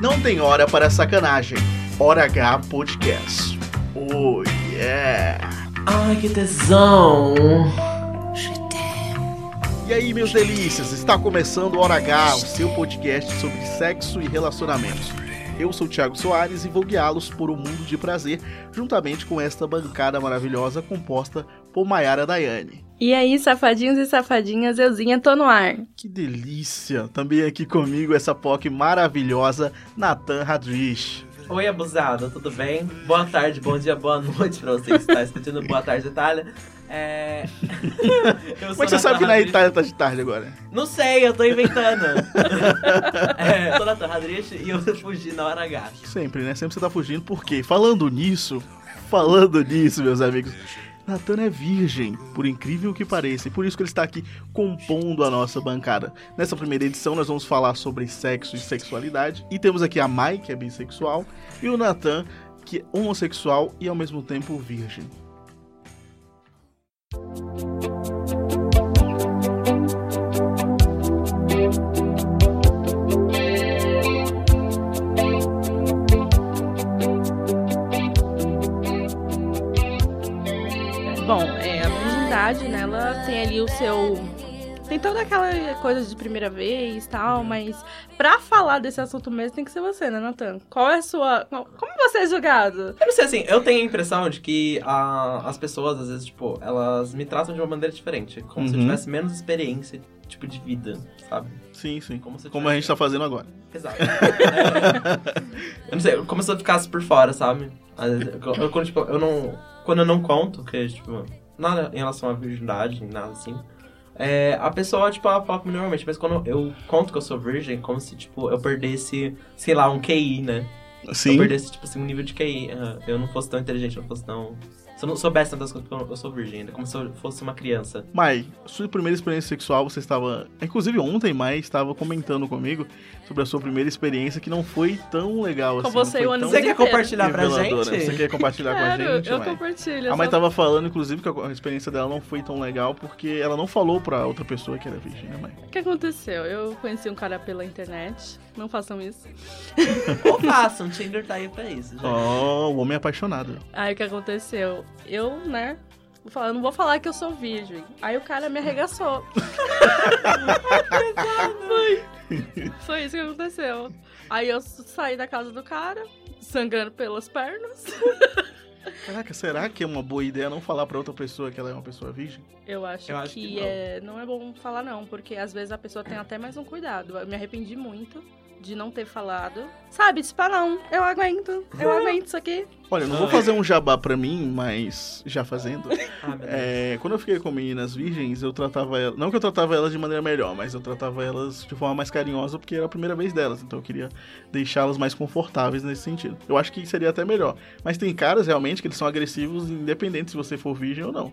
Não tem hora para sacanagem. Hora H Podcast. Oh yeah! Ai, que tesão! E aí, meus delícias, está começando o Hora H, o seu podcast sobre sexo e relacionamentos. Eu sou o Thiago Soares e vou guiá-los por um mundo de prazer, juntamente com esta bancada maravilhosa composta por Mayara Daiane. E aí, safadinhos e safadinhas, euzinha tô no ar. Que delícia! Também aqui comigo essa POC maravilhosa, Nathan Hadrich. Oi, abusada, tudo bem? Boa tarde, bom dia, boa noite pra você que está assistindo. Boa tarde, Itália. É... que você sabe que na Itália tá de tarde agora? Não sei, eu tô inventando. é, tô na Torradriche e eu fugi na hora H. Sempre, né? Sempre você tá fugindo. Por quê? Falando nisso, falando nisso, meus amigos, Natan é virgem, por incrível que pareça, e por isso que ele está aqui compondo a nossa bancada. Nessa primeira edição nós vamos falar sobre sexo e sexualidade, e temos aqui a Mai, que é bissexual, e o Natan, que é homossexual e ao mesmo tempo virgem. Tem ali o seu... Tem toda aquela coisa de primeira vez e tal, mas pra falar desse assunto mesmo tem que ser você, né, Natan? Qual é a sua... Como você é julgado? Eu não sei, assim, eu tenho a impressão de que ah, as pessoas, às vezes, tipo, elas me tratam de uma maneira diferente. Como se eu Uhum. tivesse menos experiência, tipo, de vida, sabe? Sim, sim. Como Como a gente tá fazendo agora. Exato. É. eu não sei, como se eu ficasse por fora, sabe? Às vezes, Eu, eu, quando, tipo, eu não. Quando eu não conto, que tipo, nada em relação à virgindade, nada assim. é, a pessoa, tipo, ela fala comigo normalmente, mas quando eu conto que eu sou virgem, como se, tipo, eu perdesse, sei lá, um QI, né? Eu Sim. perdesse, tipo assim, um nível de QI. ah, eu não fosse tão inteligente, eu não fosse tão. Se eu não soubesse tantas coisas, porque eu, sou virgem ainda, como se eu fosse uma criança. Mai, sua primeira experiência sexual, você estava. Inclusive ontem, Mai estava comentando comigo sobre a sua primeira experiência que não foi tão legal Com assim. você o foi ano tão Você quer compartilhar pra gente? Você quer compartilhar com a Claro, gente? eu Mai? compartilho. A mãe só- tava falando, inclusive, que a experiência dela não foi tão legal porque ela não falou pra outra pessoa que era virgem, né, mãe? O que aconteceu? Eu conheci um cara pela internet. Não façam isso. Ou faça, um Tinder tá aí pra isso, gente. Ó, o homem apaixonado. Aí o que aconteceu? Eu, né? Vou falar, não vou falar que eu sou virgem. Aí o cara me arregaçou. Foi. Foi isso que aconteceu. Aí eu saí da casa do cara, sangrando pelas pernas. Caraca, será que é uma boa ideia não falar pra outra pessoa que ela é uma pessoa virgem? Eu acho, Eu acho que, que não. é, não é bom falar não, porque às vezes a pessoa tem até mais um cuidado. Eu me arrependi muito de não ter falado. Sabe, pra não, eu aguento, eu aguento isso aqui. Olha, eu não vou Ah. fazer um jabá pra mim, mas já fazendo. Ah. É, quando eu fiquei com meninas virgens, eu tratava elas. Não que eu tratava elas de maneira melhor, mas eu tratava elas de forma mais carinhosa porque era a primeira vez delas. Então eu queria deixá-las mais confortáveis nesse sentido. Eu acho que seria até melhor. Mas tem caras realmente que eles são agressivos, independente se você for virgem ou não.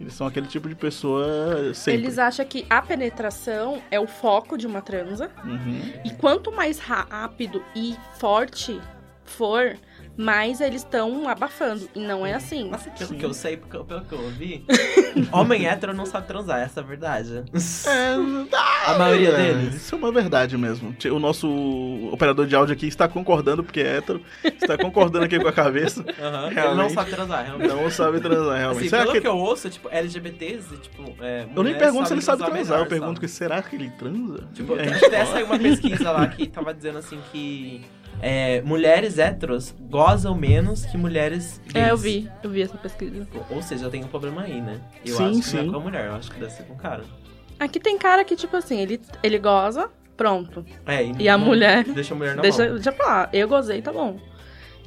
Eles são aquele tipo de pessoa sempre. Eles acham que a penetração é o foco de uma transa. Uhum. E quanto mais rápido e forte for, mais eles estão abafando. E não é assim. Mas pelo Sim. que eu sei, pelo pelo que eu ouvi, homem hétero não sabe transar, essa é a verdade. É, A maioria é, deles. Isso é uma verdade mesmo. O nosso operador de áudio aqui está concordando, porque é hétero, está concordando aqui com a cabeça. Aham, Ele não sabe transar, realmente. Não sabe transar, realmente. Assim, Será pelo que que... eu ouço, tipo, LGBTs, e, tipo, é, Eu nem pergunto se ele sabe transar, eu melhor, pergunto sabe? que será que ele transa? Tipo, a gente até saiu uma pesquisa lá que tava dizendo assim que é, mulheres héteros gozam menos que mulheres gays. É, eu vi, eu vi essa pesquisa. Ou seja, tem um problema aí, né? Eu Sim, acho que não sim. é com a mulher, eu acho que deve ser com o cara. Aqui tem cara que, tipo assim, ele, ele goza, pronto. É, E a não- mulher? Deixa a mulher na Deixa, mão. deixa pra lá. Eu gozei, tá bom.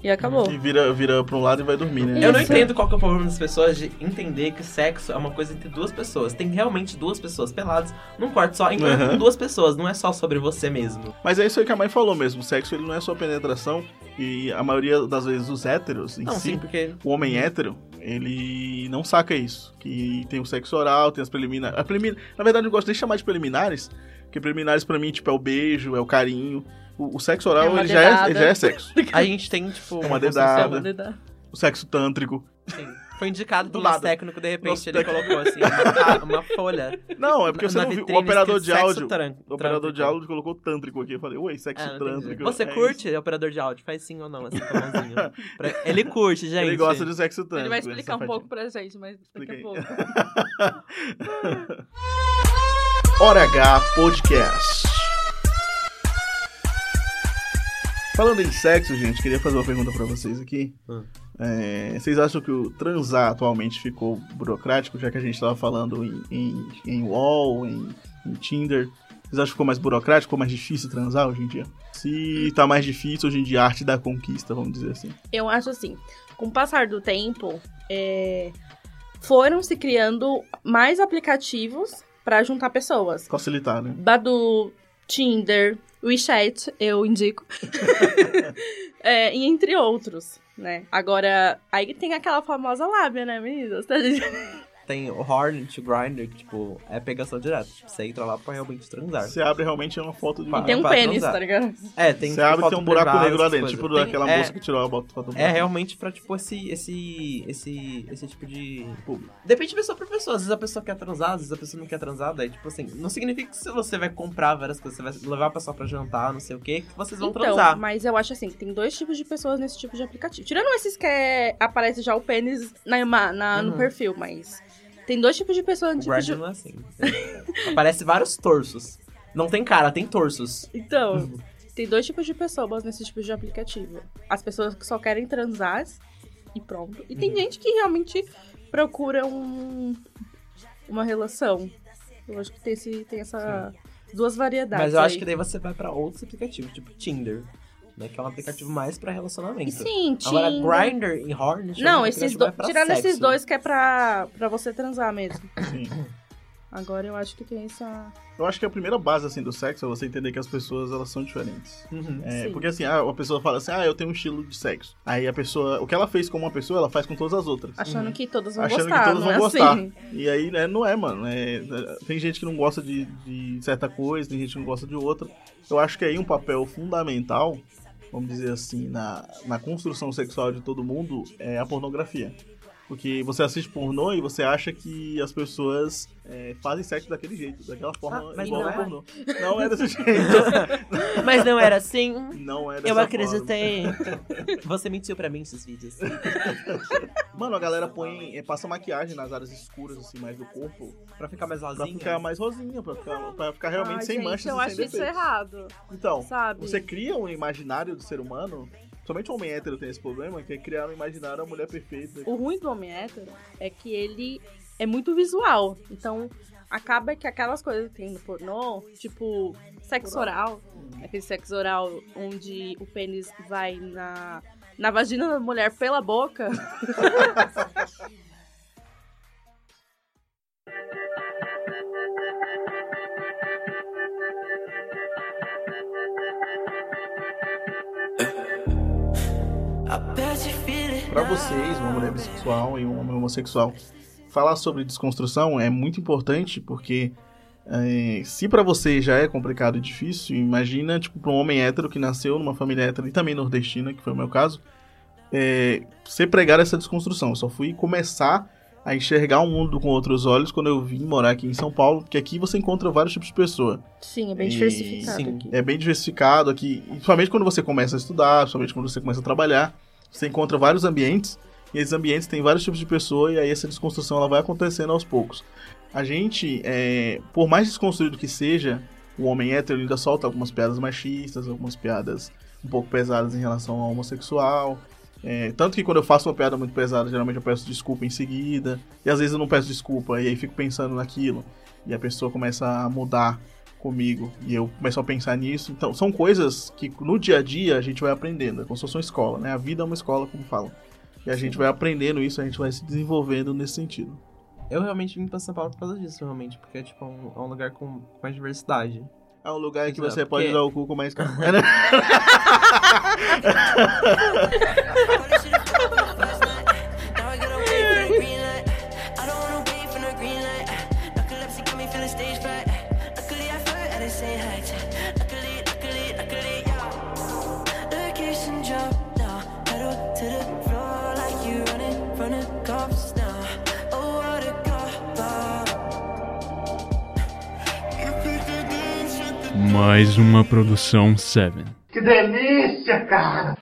E acabou. E vira, vira pra um lado e vai dormir, né? Eu não Isso. entendo qual que é o problema das pessoas de entender que sexo é uma coisa entre duas pessoas. Tem realmente duas pessoas peladas num quarto só, então Uhum. com duas pessoas, não é só sobre você mesmo. Mas é isso aí que a mãe falou mesmo. O sexo ele não é só penetração. E a maioria das vezes os héteros em Não, si, sim, porque. o homem hétero, ele não saca isso. Que tem o sexo oral, tem as preliminares. Na verdade, eu não gosto nem de chamar de preliminares, porque preliminares pra mim, tipo, é o beijo, é o carinho. O, o sexo oral, É uma ele, já é, dedada. ele já é sexo. A gente tem, tipo. É uma construção- dedada. Chama de dar. O sexo tântrico. Sim. Foi indicado Do nosso técnico, de repente Nosso ele técnico. colocou assim, uma, uma folha. Não, é porque você não viu. O operador de áudio. O operador de áudio colocou tântrico aqui. Eu falei, ué, sexo Ah, trântrico. Você é curte, operador de áudio? Faz sim ou não, assim, com a mãozinha. Pra- Ele curte, isso. gente. Ele gosta de sexo trântrico. Ele vai explicar um pouco pra gente, mas daqui Explica a pouco. Hora H Podcast. Falando em sexo, gente, queria fazer uma pergunta pra vocês aqui. Hum. É, vocês acham que o transar atualmente ficou burocrático, já que a gente tava falando em, em, em UOL, em, em Tinder? Vocês acham que ficou mais burocrático, ficou mais difícil transar hoje em dia? Se tá mais difícil hoje em dia, a arte da conquista, vamos dizer assim. Eu acho assim, com o passar do tempo, é, foram se criando mais aplicativos pra juntar pessoas. Facilitar, né? Badu, Tinder, WeChat, eu indico. É, e entre outros, né? Agora, aí tem aquela famosa lábia, né, meninas? Tá dizendo? Tem o Hornet, o Grindr, que, tipo, é pegação direta. Tipo, você entra lá pra realmente transar. Você abre realmente é uma foto de E tem um pra pênis, transar. tá ligado? É, tem Você abre e tem um buraco negro lá dentro, tipo Tem- daquela é, moça que tirou a foto do É realmente pra, tipo, esse, esse, esse, esse tipo de... Público. Depende de pessoa pra pessoa. Às vezes a pessoa quer transar, às vezes a pessoa não quer transar. Daí, tipo assim, não significa que se você vai comprar várias coisas, você vai levar a pessoa pra jantar, não sei o quê, que vocês vão Então, transar. mas eu acho assim, que tem dois tipos de pessoas nesse tipo de aplicativo. Tirando esses que é- aparece já o pênis na, na- no Uhum. perfil, mas... Tem dois tipos de pessoas O no tipo de... Grindr não é assim. Aparece vários torsos. Não tem cara, tem torsos. Então, tem dois tipos de pessoas nesse tipo de aplicativo. As pessoas que só querem transar e pronto. E Uhum. tem gente que realmente procura um, uma relação. Eu acho que tem, esse, tem essa duas variedades. Mas eu acho aí. que daí você vai pra outros aplicativos, tipo Tinder, né? Que é um aplicativo mais pra relacionamento. Sim, Agora, Tinder- Grindr e é um Não, esses mais dois. Tirando esses sexo. dois que é pra, pra você transar mesmo. Sim. Agora eu acho que tem essa. Eu acho que a primeira base assim do sexo é você entender que as pessoas elas são diferentes. Uhum. É, porque assim, ah, a pessoa fala assim, ah, eu tenho um estilo de sexo. Aí a pessoa, o que ela fez com uma pessoa, ela faz com todas as outras. Achando que todas vão Achando que gostar, todas não vão é gostar. assim. E aí, né, não é, mano. É, tem gente que não gosta de, de certa coisa, tem gente que não gosta de outra. Eu acho que aí um papel fundamental, vamos dizer assim, na, na construção sexual de todo mundo é a pornografia. Porque você assiste pornô e você acha que as pessoas é, fazem sexo daquele jeito, daquela forma Ah, mas igual não ao é? pornô. Não é desse jeito. Mas não era assim. Não é dessa Eu forma. acreditei. Você mentiu pra mim esses vídeos. Mano, a galera põe, é, passa maquiagem nas áreas escuras, assim, mais do corpo, Pra ficar mais pra rosinha. ficar mais rosinha, pra ficar, pra ficar realmente Ai, sem gente, manchas eu e sem acho isso defeitos. errado, Então, sabe? você cria um imaginário do ser humano, somente o homem hétero tem esse problema, que é criar um imaginário da mulher perfeita. O ruim do homem hétero é que ele é muito visual. Então, acaba que aquelas coisas que tem no pornô, tipo sexo oral, aquele sexo oral onde o pênis vai na, na vagina da mulher pela boca. Pra vocês, uma mulher bissexual e um homem homossexual, falar sobre desconstrução é muito importante, porque é, se pra você já é complicado e difícil, imagina, tipo, pra um homem hétero que nasceu numa família hétero e também nordestina, que foi o meu caso, é, você pregar essa desconstrução. Eu só fui começar a enxergar o mundo com outros olhos quando eu vim morar aqui em São Paulo, porque aqui você encontra vários tipos de pessoa. Sim, é bem E- diversificado sim. aqui. É bem diversificado aqui, principalmente quando você começa a estudar, principalmente quando você começa a trabalhar, você encontra vários ambientes, e esses ambientes têm vários tipos de pessoa, e aí essa desconstrução ela vai acontecendo aos poucos. A gente, é, por mais desconstruído que seja, o homem hétero ainda solta algumas piadas machistas, algumas piadas um pouco pesadas em relação ao homossexual. É, tanto que quando eu faço uma piada muito pesada, geralmente eu peço desculpa em seguida. E às vezes eu não peço desculpa, e aí fico pensando naquilo. E a pessoa começa a mudar comigo. E eu começo a pensar nisso. Então, são coisas que no dia a dia a gente vai aprendendo. É como se fosse uma escola, né? A vida é uma escola, como falam. E a gente vai aprendendo isso, a gente vai se desenvolvendo nesse sentido. Eu realmente vim pra São Paulo por causa disso, realmente. Porque tipo, é um, é um lugar com mais diversidade. É um lugar em que Exato, você pode porque- usar o cu com mais calma. mais uma produção Seven. Que delícia, cara!